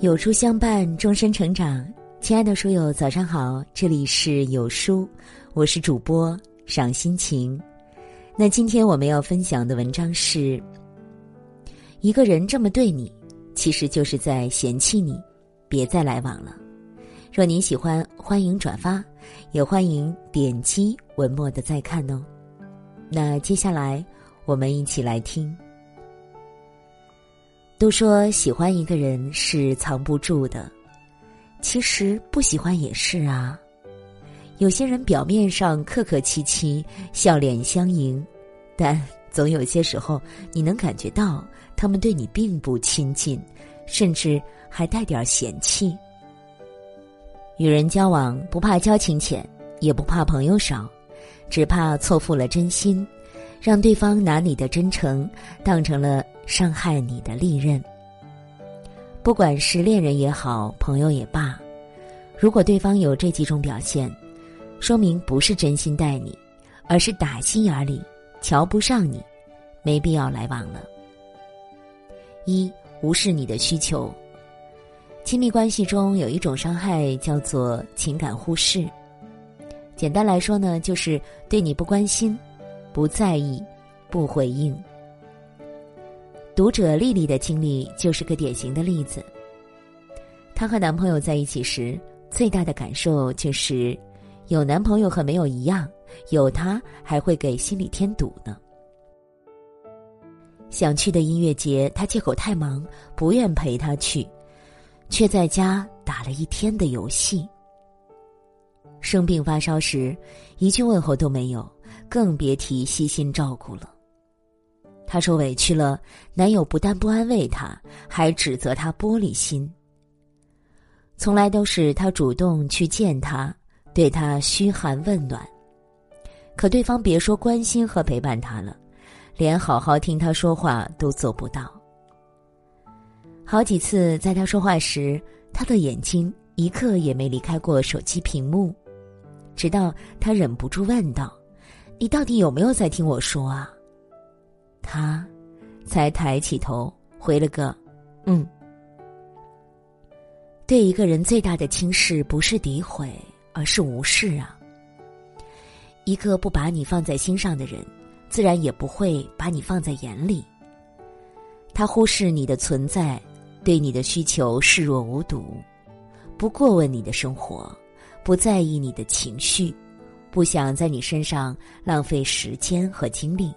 有书相伴，终身成长。亲爱的书友，早上好，这里是有书，我是主播赏心情。那今天我们要分享的文章是：一个人这么对你，其实就是在嫌弃你，别再来往了。若您喜欢，欢迎转发，也欢迎点击文末的再看哦。那接下来我们一起来听。都说喜欢一个人是藏不住的，其实不喜欢也是啊。有些人表面上客客气气、笑脸相迎，但总有些时候你能感觉到他们对你并不亲近，甚至还带点嫌弃。与人交往不怕交情浅，也不怕朋友少，只怕错付了真心，让对方拿你的真诚当成了。伤害你的利刃。不管是恋人也好，朋友也罢，如果对方有这几种表现，说明不是真心待你，而是打心眼里瞧不上你，没必要来往了。一无视你的需求。亲密关系中有一种伤害叫做情感忽视。简单来说呢，就是对你不关心、不在意、不回应。读者丽丽的经历就是个典型的例子。她和男朋友在一起时，最大的感受就是，有男朋友和没有一样，有他还会给心里添堵呢。想去的音乐节，他借口太忙，不愿陪她去，却在家打了一天的游戏。生病发烧时，一句问候都没有，更别提悉心照顾了。她受委屈了，男友不但不安慰她，还指责她玻璃心。从来都是他主动去见她，对她嘘寒问暖，可对方别说关心和陪伴她了，连好好听她说话都做不到。好几次在她说话时，他的眼睛一刻也没离开过手机屏幕，直到他忍不住问道：“你到底有没有在听我说啊？”他，才抬起头回了个“嗯”。对一个人最大的轻视，不是诋毁，而是无视啊。一个不把你放在心上的人，自然也不会把你放在眼里。他忽视你的存在，对你的需求视若无睹，不过问你的生活，不在意你的情绪，不想在你身上浪费时间和精力。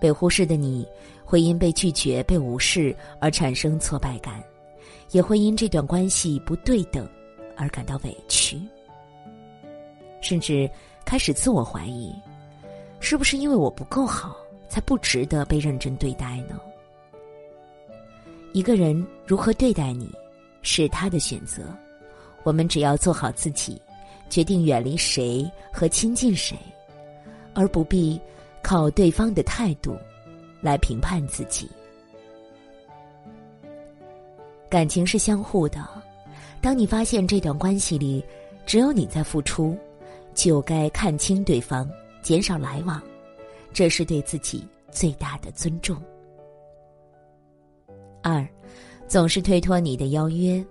被忽视的你，会因被拒绝、被无视而产生挫败感，也会因这段关系不对等而感到委屈，甚至开始自我怀疑：是不是因为我不够好，才不值得被认真对待呢？一个人如何对待你，是他的选择，我们只要做好自己，决定远离谁和亲近谁，而不必。靠对方的态度来评判自己。感情是相互的，当你发现这段关系里只有你在付出，就该看清对方，减少来往，这是对自己最大的尊重。二，总是推脱你的邀约。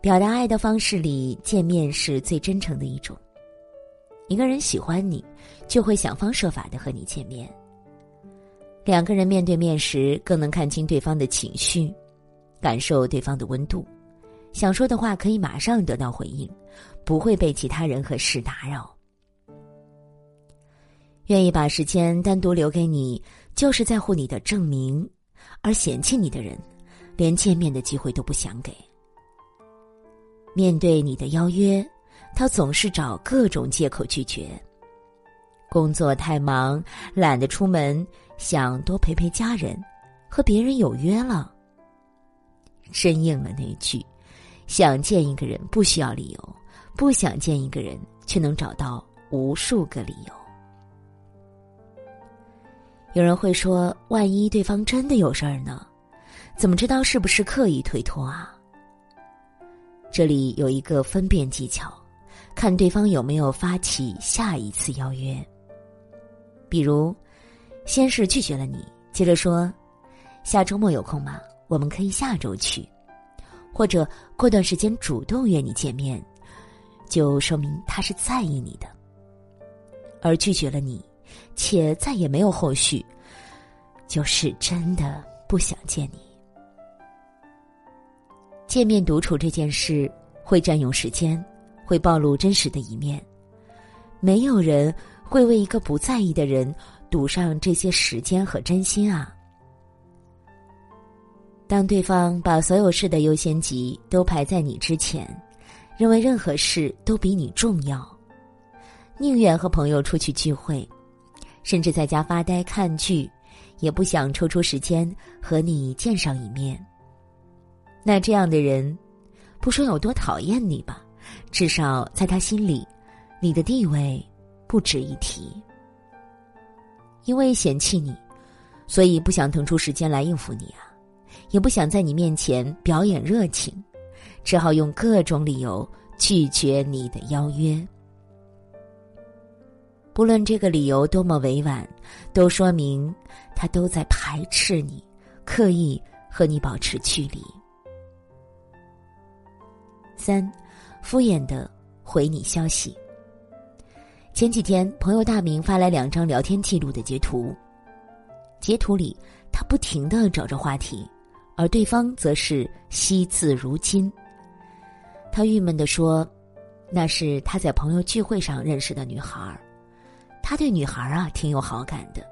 表达爱的方式里，见面是最真诚的一种。一个人喜欢你，就会想方设法的和你见面。两个人面对面时，更能看清对方的情绪，感受对方的温度，想说的话可以马上得到回应，不会被其他人和事打扰。愿意把时间单独留给你，就是在乎你的证明；而嫌弃你的人，连见面的机会都不想给。面对你的邀约。他总是找各种借口拒绝。工作太忙，懒得出门，想多陪陪家人，和别人有约了。真应了那句：“想见一个人不需要理由，不想见一个人却能找到无数个理由。”有人会说：“万一对方真的有事儿呢？怎么知道是不是刻意推脱啊？”这里有一个分辨技巧。看对方有没有发起下一次邀约。比如，先是拒绝了你，接着说：“下周末有空吗？我们可以下周去，或者过段时间主动约你见面，就说明他是在意你的。而拒绝了你，且再也没有后续，就是真的不想见你。见面独处这件事会占用时间，会暴露真实的一面。没有人会为一个不在意的人赌上这些时间和真心啊。当对方把所有事的优先级都排在你之前，认为任何事都比你重要，宁愿和朋友出去聚会，甚至在家发呆看剧，也不想抽出时间和你见上一面。那这样的人，不说有多讨厌你吧，至少在他心里，你的地位不值一提。因为嫌弃你，所以不想腾出时间来应付你啊。也不想在你面前表演热情，只好用各种理由拒绝你的邀约。不论这个理由多么委婉，都说明他都在排斥你，刻意和你保持距离。三，敷衍的回你消息。前几天，朋友大明发来两张聊天记录的截图，截图里他不停的找着话题。而对方则是惜字如金。他郁闷地说：“那是他在朋友聚会上认识的女孩他对女孩啊挺有好感的，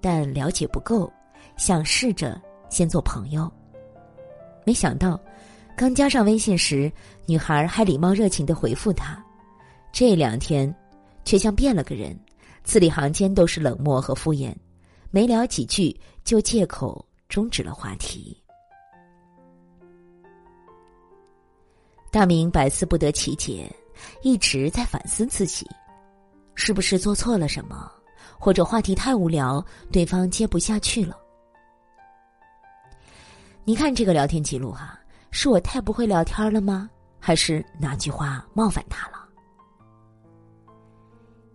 但了解不够，想试着先做朋友。没想到，刚加上微信时，女孩还礼貌热情的回复他，这两天却像变了个人，字里行间都是冷漠和敷衍，没聊几句就借口终止了话题。”大明百思不得其解，一直在反思自己，是不是做错了什么，或者话题太无聊，对方接不下去了。你看这个聊天记录哈，是我太不会聊天了吗？还是哪句话冒犯他了？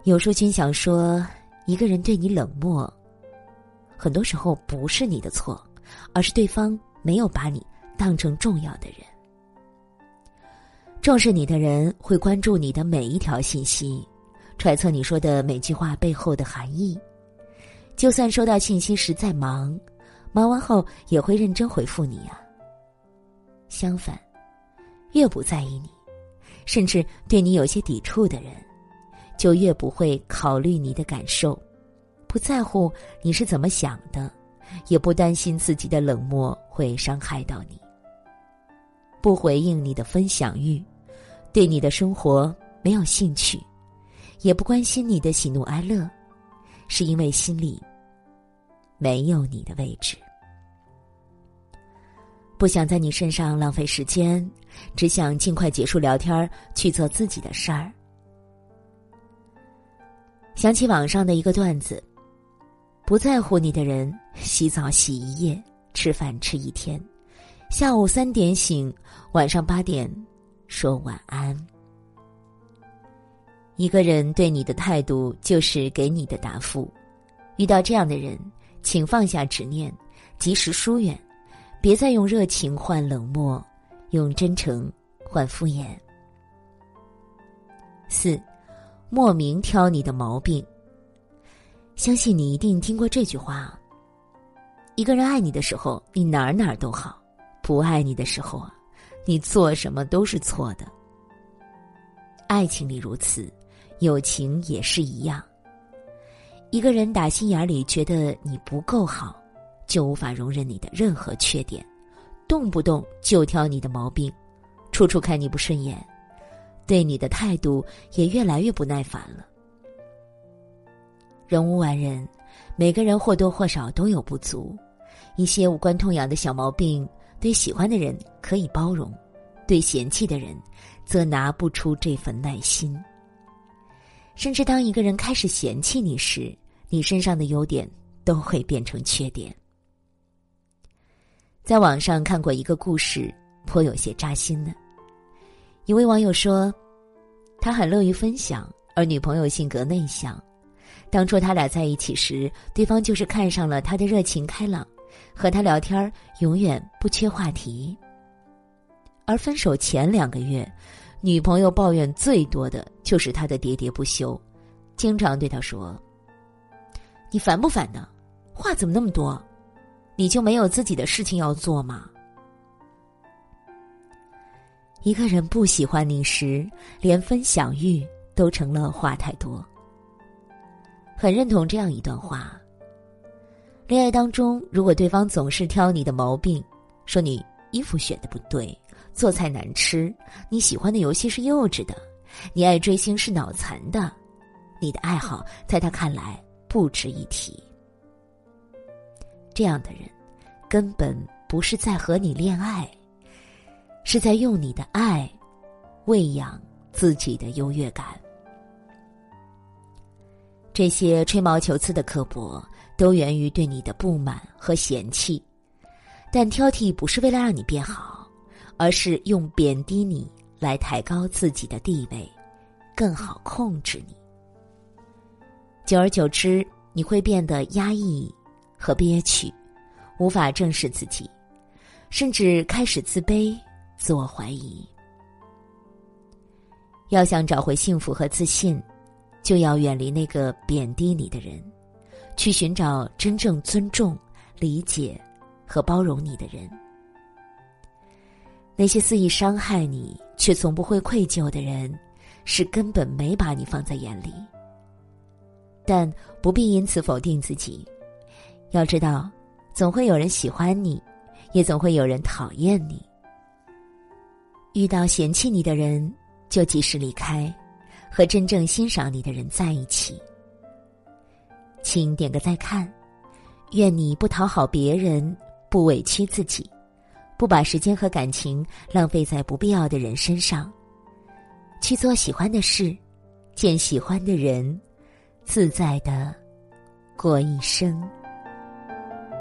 有书君想说，一个人对你冷漠，很多时候不是你的错，而是对方没有把你当成重要的人。重视你的人会关注你的每一条信息，揣测你说的每句话背后的含义。就算收到信息时在忙，忙完后也会认真回复你啊。相反，越不在意你，甚至对你有些抵触的人，就越不会考虑你的感受，不在乎你是怎么想的，也不担心自己的冷漠会伤害到你，不回应你的分享欲。对你的生活没有兴趣，也不关心你的喜怒哀乐，是因为心里没有你的位置，不想在你身上浪费时间，只想尽快结束聊天去做自己的事儿。想起网上的一个段子：不在乎你的人，洗澡洗一夜，吃饭吃一天，下午三点醒，晚上八点。说晚安。一个人对你的态度就是给你的答复。遇到这样的人，请放下执念，及时疏远，别再用热情换冷漠，用真诚换敷衍。四，莫名挑你的毛病。相信你一定听过这句话：一个人爱你的时候，你哪儿哪儿都好；不爱你的时候啊。你做什么都是错的。爱情里如此，友情也是一样。一个人打心眼里觉得你不够好，就无法容忍你的任何缺点，动不动就挑你的毛病，处处看你不顺眼，对你的态度也越来越不耐烦了。人无完人，每个人或多或少都有不足，一些无关痛痒的小毛病。对喜欢的人可以包容，对嫌弃的人，则拿不出这份耐心。甚至当一个人开始嫌弃你时，你身上的优点都会变成缺点。在网上看过一个故事，颇有些扎心的。一位网友说，他很乐于分享，而女朋友性格内向。当初他俩在一起时，对方就是看上了他的热情开朗。和他聊天永远不缺话题。而分手前两个月，女朋友抱怨最多的就是他的喋喋不休，经常对他说：“你烦不烦呢？话怎么那么多？你就没有自己的事情要做吗？”一个人不喜欢你时，连分享欲都成了话太多。很认同这样一段话：恋爱当中，如果对方总是挑你的毛病，说你衣服选的不对，做菜难吃，你喜欢的游戏是幼稚的，你爱追星是脑残的，你的爱好在他看来不值一提。这样的人，根本不是在和你恋爱。是在用你的爱喂养自己的优越感。这些吹毛求疵的刻薄，都源于对你的不满和嫌弃。但挑剔不是为了让你变好，而是用贬低你来抬高自己的地位，更好控制你。久而久之，你会变得压抑和憋屈，无法正视自己，甚至开始自卑。自我怀疑。要想找回幸福和自信，就要远离那个贬低你的人，去寻找真正尊重、理解和包容你的人。那些肆意伤害你却从不会愧疚的人，是根本没把你放在眼里。但不必因此否定自己，要知道，总会有人喜欢你，也总会有人讨厌你。遇到嫌弃你的人，就及时离开，和真正欣赏你的人在一起。请点个再看，愿你不讨好别人，不委屈自己，不把时间和感情浪费在不必要的人身上，去做喜欢的事，见喜欢的人，自在的过一生。